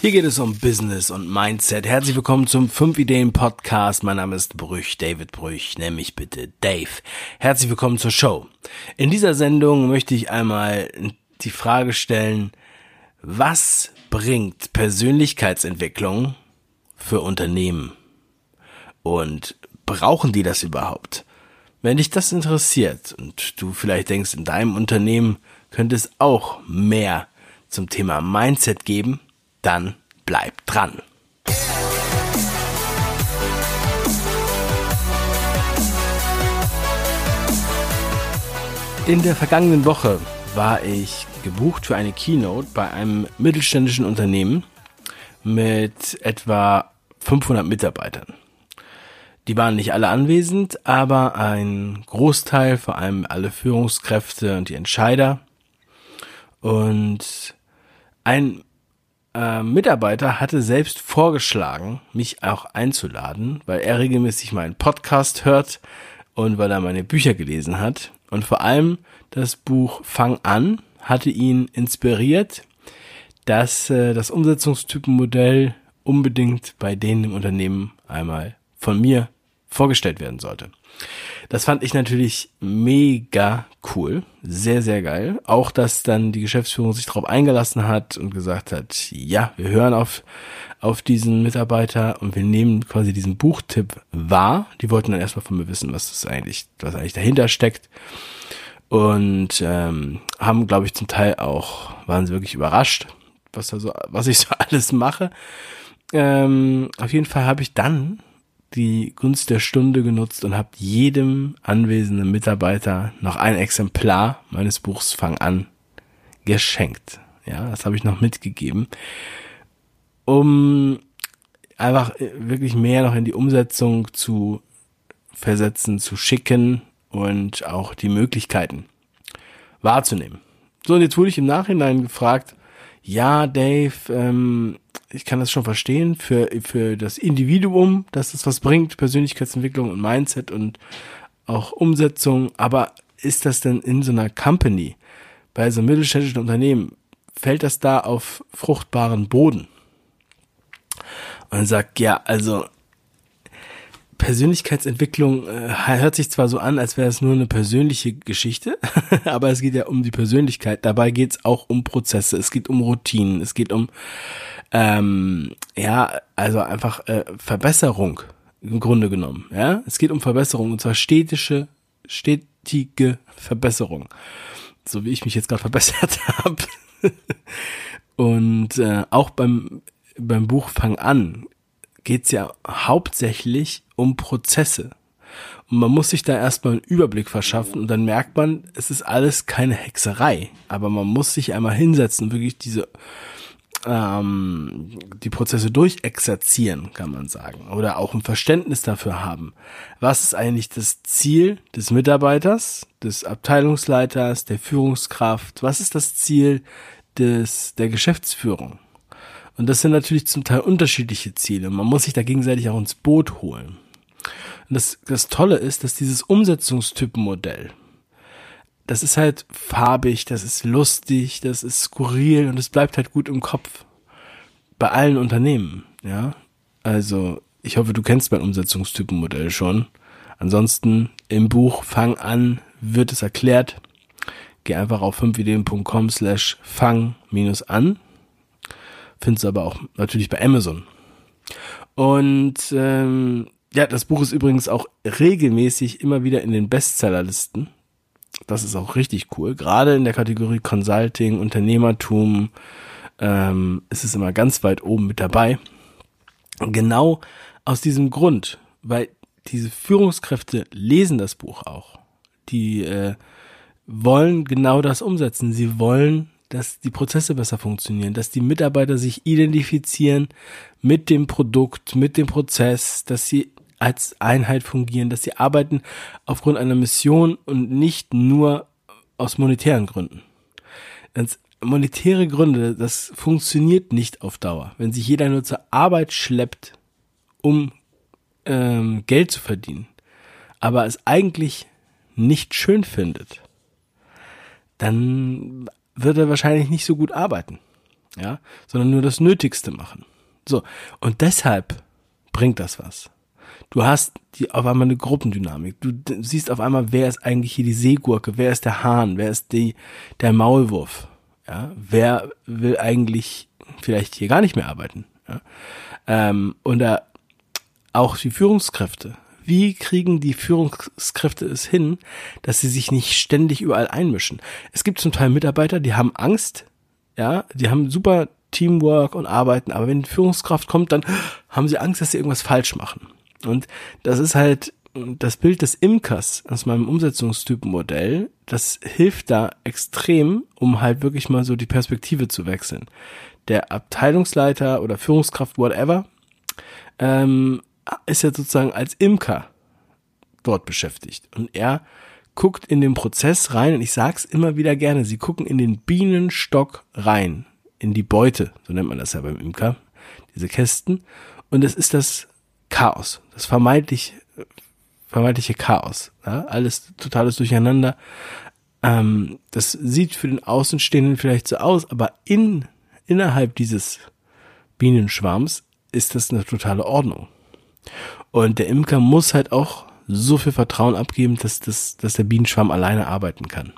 Hier geht es um Business und Mindset. Herzlich willkommen zum 5 Ideen Podcast. Mein Name ist Brüch, David Brüch. Nenn mich bitte Dave. Herzlich willkommen zur Show. In dieser Sendung möchte ich einmal die Frage stellen, was bringt Persönlichkeitsentwicklung für Unternehmen? Und brauchen die das überhaupt? Wenn dich das interessiert und du vielleicht denkst, in deinem Unternehmen könnte es auch mehr zum Thema Mindset geben, dann bleibt dran. In der vergangenen Woche war ich gebucht für eine Keynote bei einem mittelständischen Unternehmen mit etwa 500 Mitarbeitern. Die waren nicht alle anwesend, aber ein Großteil, vor allem alle Führungskräfte und die Entscheider. Und ein äh, Mitarbeiter hatte selbst vorgeschlagen, mich auch einzuladen, weil er regelmäßig meinen Podcast hört und weil er meine Bücher gelesen hat. Und vor allem das Buch Fang an hatte ihn inspiriert, dass äh, das Umsetzungstypenmodell unbedingt bei denen im Unternehmen einmal von mir vorgestellt werden sollte. Das fand ich natürlich mega cool. Sehr, sehr geil. Auch, dass dann die Geschäftsführung sich darauf eingelassen hat und gesagt hat, ja, wir hören auf, auf diesen Mitarbeiter und wir nehmen quasi diesen Buchtipp wahr. Die wollten dann erstmal von mir wissen, was das eigentlich, was eigentlich dahinter steckt. Und ähm, haben, glaube ich, zum Teil auch, waren sie wirklich überrascht, was da so, was ich so alles mache. Ähm, auf jeden Fall habe ich dann die Gunst der Stunde genutzt und habe jedem anwesenden Mitarbeiter noch ein Exemplar meines Buchs Fang an geschenkt. Ja, das habe ich noch mitgegeben, um einfach wirklich mehr noch in die Umsetzung zu versetzen, zu schicken und auch die Möglichkeiten wahrzunehmen. So, und jetzt wurde ich im Nachhinein gefragt, ja, Dave, ähm, ich kann das schon verstehen, für, für das Individuum, dass es was bringt, Persönlichkeitsentwicklung und Mindset und auch Umsetzung, aber ist das denn in so einer Company, bei so einem mittelständischen Unternehmen, fällt das da auf fruchtbaren Boden? Und sagt, ja, also Persönlichkeitsentwicklung äh, hört sich zwar so an, als wäre es nur eine persönliche Geschichte, aber es geht ja um die Persönlichkeit. Dabei geht es auch um Prozesse, es geht um Routinen, es geht um ähm, ja, also einfach äh, Verbesserung im Grunde genommen. Ja, es geht um Verbesserung und zwar stetische, stetige Verbesserung, so wie ich mich jetzt gerade verbessert habe. und äh, auch beim beim Buch Fang an geht's ja hauptsächlich um Prozesse. Und man muss sich da erstmal einen Überblick verschaffen und dann merkt man, es ist alles keine Hexerei. Aber man muss sich einmal hinsetzen wirklich diese ähm, die Prozesse durchexerzieren, kann man sagen. Oder auch ein Verständnis dafür haben. Was ist eigentlich das Ziel des Mitarbeiters, des Abteilungsleiters, der Führungskraft? Was ist das Ziel des, der Geschäftsführung? Und das sind natürlich zum Teil unterschiedliche Ziele. Man muss sich da gegenseitig auch ins Boot holen. Das, das Tolle ist, dass dieses Umsetzungstypenmodell, das ist halt farbig, das ist lustig, das ist skurril und es bleibt halt gut im Kopf. Bei allen Unternehmen, ja. Also, ich hoffe, du kennst mein Umsetzungstypenmodell schon. Ansonsten im Buch Fang an wird es erklärt. Geh einfach auf 5ideen.com slash fang minus an Findest du aber auch natürlich bei Amazon. Und ähm, ja, das Buch ist übrigens auch regelmäßig immer wieder in den Bestsellerlisten. Das ist auch richtig cool. Gerade in der Kategorie Consulting, Unternehmertum ähm, ist es immer ganz weit oben mit dabei. Genau aus diesem Grund, weil diese Führungskräfte lesen das Buch auch. Die äh, wollen genau das umsetzen. Sie wollen dass die Prozesse besser funktionieren, dass die Mitarbeiter sich identifizieren mit dem Produkt, mit dem Prozess, dass sie als Einheit fungieren, dass sie arbeiten aufgrund einer Mission und nicht nur aus monetären Gründen. Das monetäre Gründe, das funktioniert nicht auf Dauer. Wenn sich jeder nur zur Arbeit schleppt, um ähm, Geld zu verdienen, aber es eigentlich nicht schön findet, dann wird er wahrscheinlich nicht so gut arbeiten. ja, sondern nur das Nötigste machen. So. Und deshalb bringt das was. Du hast die, auf einmal eine Gruppendynamik. Du siehst auf einmal, wer ist eigentlich hier die Seegurke, wer ist der Hahn, wer ist die, der Maulwurf, ja, wer will eigentlich vielleicht hier gar nicht mehr arbeiten, ja. Ähm, und da auch die Führungskräfte. Wie kriegen die Führungskräfte es hin, dass sie sich nicht ständig überall einmischen? Es gibt zum Teil Mitarbeiter, die haben Angst, ja, die haben super Teamwork und arbeiten, aber wenn die Führungskraft kommt, dann haben sie Angst, dass sie irgendwas falsch machen. Und das ist halt das Bild des Imkers aus meinem Umsetzungstypenmodell, das hilft da extrem, um halt wirklich mal so die Perspektive zu wechseln. Der Abteilungsleiter oder Führungskraft, whatever, ähm, ist ja sozusagen als Imker dort beschäftigt. Und er guckt in den Prozess rein und ich sag's immer wieder gerne, sie gucken in den Bienenstock rein, in die Beute, so nennt man das ja beim Imker, diese Kästen. Und es ist das Chaos, das vermeintlich, vermeintliche Chaos. Ja? Alles totales Durcheinander. Ähm, das sieht für den Außenstehenden vielleicht so aus, aber in, innerhalb dieses Bienenschwarms ist das eine totale Ordnung. Und der Imker muss halt auch so viel Vertrauen abgeben, dass, dass, dass der Bienenschwarm alleine arbeiten kann.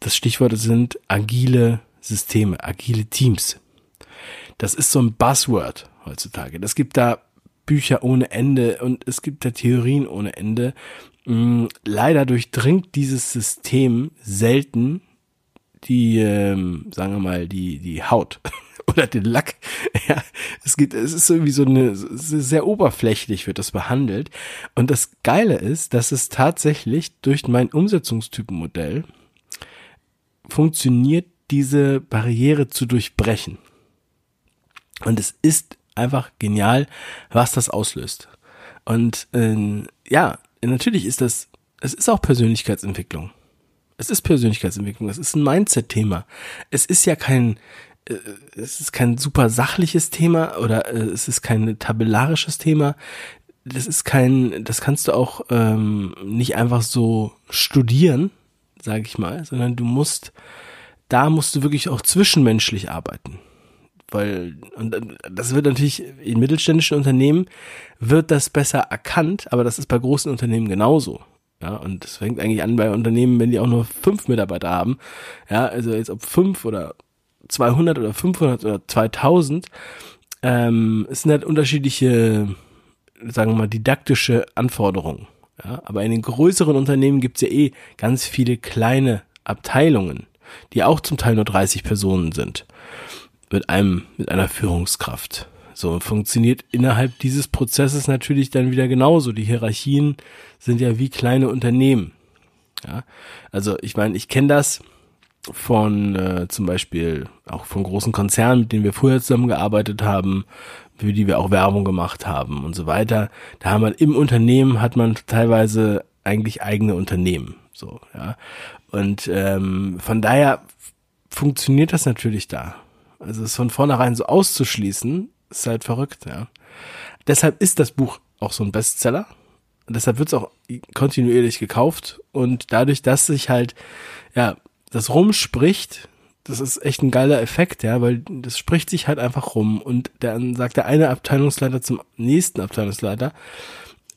Das Stichwort sind agile Systeme, agile Teams. Das ist so ein Buzzword heutzutage. Das gibt da Bücher ohne Ende und es gibt da Theorien ohne Ende. Mm, leider durchdringt dieses System selten die, ähm, sagen wir mal, die, die Haut oder den Lack. Ja, es geht, es ist irgendwie so eine, sehr oberflächlich wird das behandelt. Und das Geile ist, dass es tatsächlich durch mein Umsetzungstypenmodell funktioniert, diese Barriere zu durchbrechen. Und es ist einfach genial, was das auslöst. Und äh, ja, natürlich ist das, es ist auch Persönlichkeitsentwicklung. Es ist Persönlichkeitsentwicklung, es ist ein Mindset-Thema. Es ist ja kein, äh, es ist kein super sachliches Thema oder äh, es ist kein tabellarisches Thema. Das ist kein, das kannst du auch ähm, nicht einfach so studieren, sage ich mal, sondern du musst, da musst du wirklich auch zwischenmenschlich arbeiten weil und das wird natürlich in mittelständischen Unternehmen wird das besser erkannt, aber das ist bei großen Unternehmen genauso. Ja, und es fängt eigentlich an bei Unternehmen, wenn die auch nur fünf Mitarbeiter haben. Ja, also jetzt ob fünf oder 200 oder 500 oder 2000, ähm, es sind halt unterschiedliche, sagen wir mal, didaktische Anforderungen. Ja, aber in den größeren Unternehmen gibt's ja eh ganz viele kleine Abteilungen, die auch zum Teil nur 30 Personen sind mit einem, mit einer Führungskraft. So funktioniert innerhalb dieses Prozesses natürlich dann wieder genauso. Die Hierarchien sind ja wie kleine Unternehmen. Ja, also ich meine, ich kenne das von äh, zum Beispiel auch von großen Konzernen, mit denen wir früher zusammengearbeitet haben, für die wir auch Werbung gemacht haben und so weiter. Da haben wir im Unternehmen hat man teilweise eigentlich eigene Unternehmen. So, ja. Und ähm, von daher funktioniert das natürlich da. Also es von vornherein so auszuschließen, ist halt verrückt, ja. Deshalb ist das Buch auch so ein Bestseller. Und deshalb wird es auch kontinuierlich gekauft. Und dadurch, dass sich halt, ja, das rumspricht, das ist echt ein geiler Effekt, ja, weil das spricht sich halt einfach rum. Und dann sagt der eine Abteilungsleiter zum nächsten Abteilungsleiter,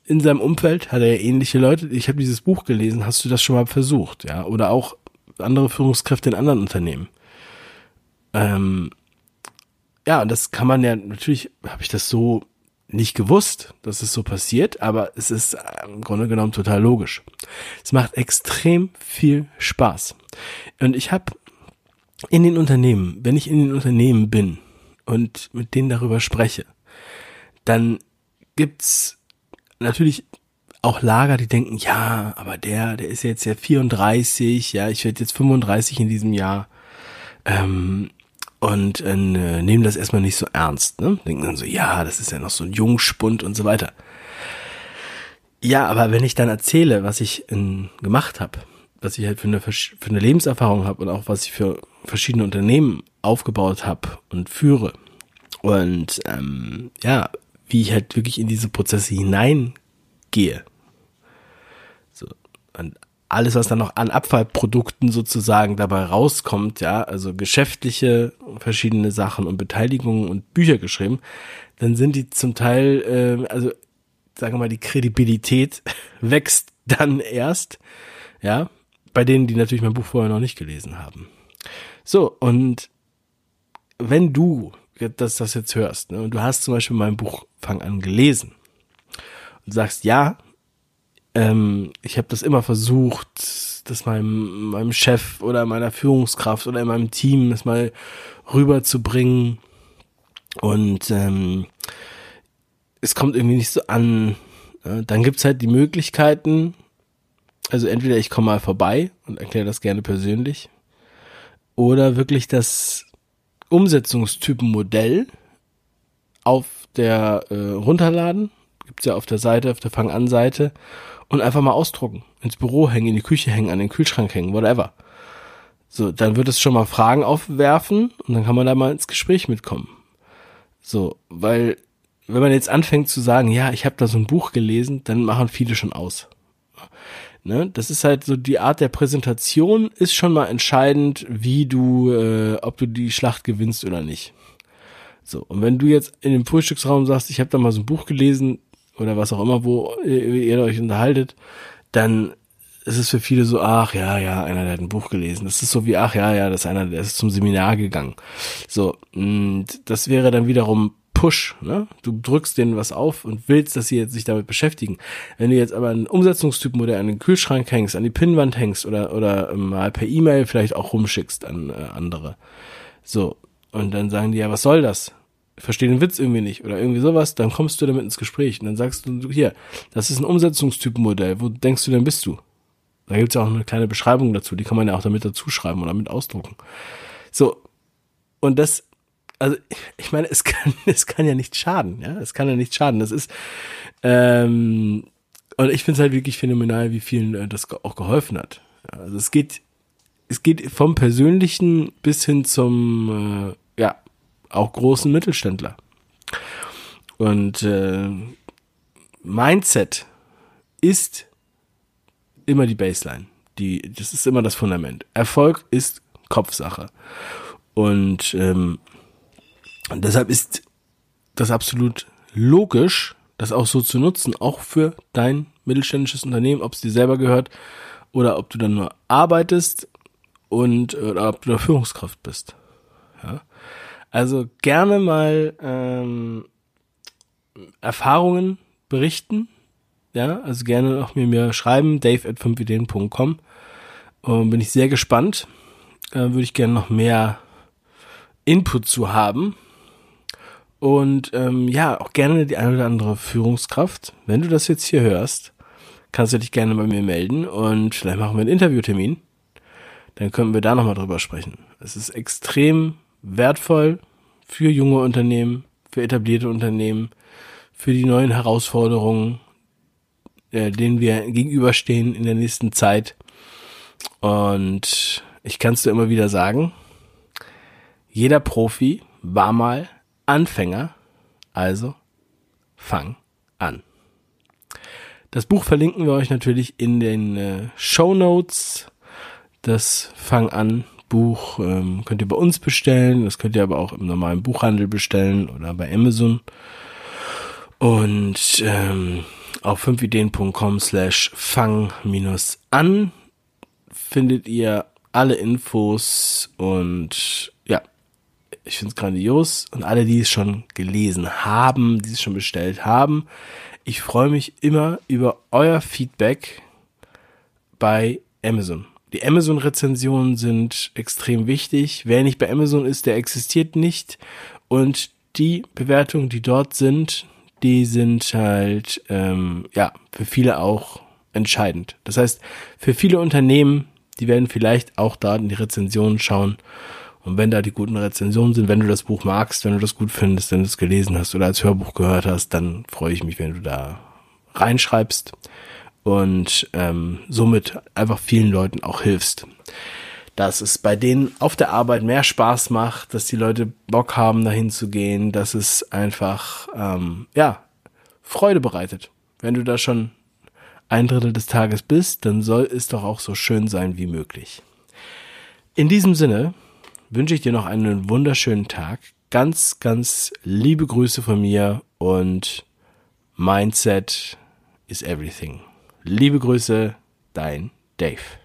in seinem Umfeld hat er ja ähnliche Leute. Ich habe dieses Buch gelesen, hast du das schon mal versucht, ja? Oder auch andere Führungskräfte in anderen Unternehmen. Ähm, ja, und das kann man ja, natürlich habe ich das so nicht gewusst, dass es so passiert, aber es ist im Grunde genommen total logisch. Es macht extrem viel Spaß. Und ich habe in den Unternehmen, wenn ich in den Unternehmen bin und mit denen darüber spreche, dann gibt's natürlich auch Lager, die denken, ja, aber der, der ist jetzt ja 34, ja, ich werde jetzt 35 in diesem Jahr. Ähm, und äh, nehmen das erstmal nicht so ernst. Ne? Denken dann so, ja, das ist ja noch so ein Jungspund und so weiter. Ja, aber wenn ich dann erzähle, was ich in, gemacht habe, was ich halt für eine, für eine Lebenserfahrung habe und auch was ich für verschiedene Unternehmen aufgebaut habe und führe und ähm, ja, wie ich halt wirklich in diese Prozesse hineingehe. So, und alles, was dann noch an Abfallprodukten sozusagen dabei rauskommt, ja, also geschäftliche verschiedene Sachen und Beteiligungen und Bücher geschrieben, dann sind die zum Teil, äh, also sagen wir mal, die Kredibilität wächst dann erst, ja, bei denen, die natürlich mein Buch vorher noch nicht gelesen haben. So, und wenn du das, das jetzt hörst, ne, und du hast zum Beispiel mein Buch Fang an gelesen und sagst, ja, ähm, ich habe das immer versucht, das meinem, meinem Chef oder meiner Führungskraft oder in meinem Team das mal rüberzubringen. Und ähm, es kommt irgendwie nicht so an. Dann gibt's halt die Möglichkeiten, also entweder ich komme mal vorbei und erkläre das gerne persönlich oder wirklich das Umsetzungstypenmodell auf der äh, runterladen, gibt's ja auf der Seite, auf der Fang-an-Seite und einfach mal ausdrucken, ins Büro hängen, in die Küche hängen, an den Kühlschrank hängen, whatever. So, dann wird es schon mal Fragen aufwerfen und dann kann man da mal ins Gespräch mitkommen. So, weil wenn man jetzt anfängt zu sagen, ja, ich habe da so ein Buch gelesen, dann machen viele schon aus. Ne? Das ist halt so die Art der Präsentation ist schon mal entscheidend, wie du, äh, ob du die Schlacht gewinnst oder nicht. So und wenn du jetzt in dem Frühstücksraum sagst, ich habe da mal so ein Buch gelesen oder was auch immer, wo ihr, euch unterhaltet, dann ist es für viele so, ach ja, ja, einer der hat ein Buch gelesen. Das ist so wie, ach ja, ja, das ist einer, der ist zum Seminar gegangen. So, und das wäre dann wiederum Push, ne? Du drückst denen was auf und willst, dass sie jetzt sich damit beschäftigen. Wenn du jetzt aber einen Umsetzungstypen oder an den Kühlschrank hängst, an die Pinnwand hängst oder, oder mal per E-Mail vielleicht auch rumschickst an äh, andere. So. Und dann sagen die, ja, was soll das? Verstehe den Witz irgendwie nicht oder irgendwie sowas, dann kommst du damit ins Gespräch und dann sagst du, hier, das ist ein Umsetzungstypenmodell, wo denkst du denn bist du? Da gibt's ja auch eine kleine Beschreibung dazu, die kann man ja auch damit dazu schreiben oder mit ausdrucken. So, und das also ich meine, es kann, es kann ja nicht schaden, ja, es kann ja nicht schaden. Das ist, ähm, und ich finde es halt wirklich phänomenal, wie vielen äh, das auch geholfen hat. Also es geht, es geht vom Persönlichen bis hin zum, äh, auch großen Mittelständler. Und äh, Mindset ist immer die Baseline. Die, das ist immer das Fundament. Erfolg ist Kopfsache. Und ähm, deshalb ist das absolut logisch, das auch so zu nutzen, auch für dein mittelständisches Unternehmen, ob es dir selber gehört oder ob du dann nur arbeitest und oder ob du Führungskraft bist. Ja? Also gerne mal ähm, Erfahrungen berichten. Ja, also gerne auch mir, mir schreiben, dave at 5ideen.com. Ähm, bin ich sehr gespannt. Äh, Würde ich gerne noch mehr Input zu haben. Und ähm, ja, auch gerne die eine oder andere Führungskraft. Wenn du das jetzt hier hörst, kannst du dich gerne bei mir melden und vielleicht machen wir einen Interviewtermin. Dann können wir da nochmal drüber sprechen. Es ist extrem wertvoll für junge Unternehmen, für etablierte Unternehmen, für die neuen Herausforderungen, äh, denen wir gegenüberstehen in der nächsten Zeit. Und ich kann es dir immer wieder sagen, jeder Profi war mal Anfänger, also fang an. Das Buch verlinken wir euch natürlich in den äh, Show Notes. Das Fang an Buch ähm, könnt ihr bei uns bestellen. Das könnt ihr aber auch im normalen Buchhandel bestellen oder bei Amazon. Und ähm, auf 5ideen.com slash fang minus an findet ihr alle Infos und ich finde es grandios und alle, die es schon gelesen haben, die es schon bestellt haben, ich freue mich immer über euer Feedback bei Amazon. Die Amazon-Rezensionen sind extrem wichtig. Wer nicht bei Amazon ist, der existiert nicht. Und die Bewertungen, die dort sind, die sind halt ähm, ja für viele auch entscheidend. Das heißt, für viele Unternehmen, die werden vielleicht auch da in die Rezensionen schauen und wenn da die guten Rezensionen sind, wenn du das Buch magst, wenn du das gut findest, wenn du es gelesen hast oder als Hörbuch gehört hast, dann freue ich mich, wenn du da reinschreibst und ähm, somit einfach vielen Leuten auch hilfst. Dass es bei denen auf der Arbeit mehr Spaß macht, dass die Leute Bock haben, dahin zu gehen, dass es einfach ähm, ja Freude bereitet. Wenn du da schon ein Drittel des Tages bist, dann soll es doch auch so schön sein wie möglich. In diesem Sinne wünsche ich dir noch einen wunderschönen Tag. Ganz, ganz liebe Grüße von mir und Mindset is everything. Liebe Grüße, dein Dave.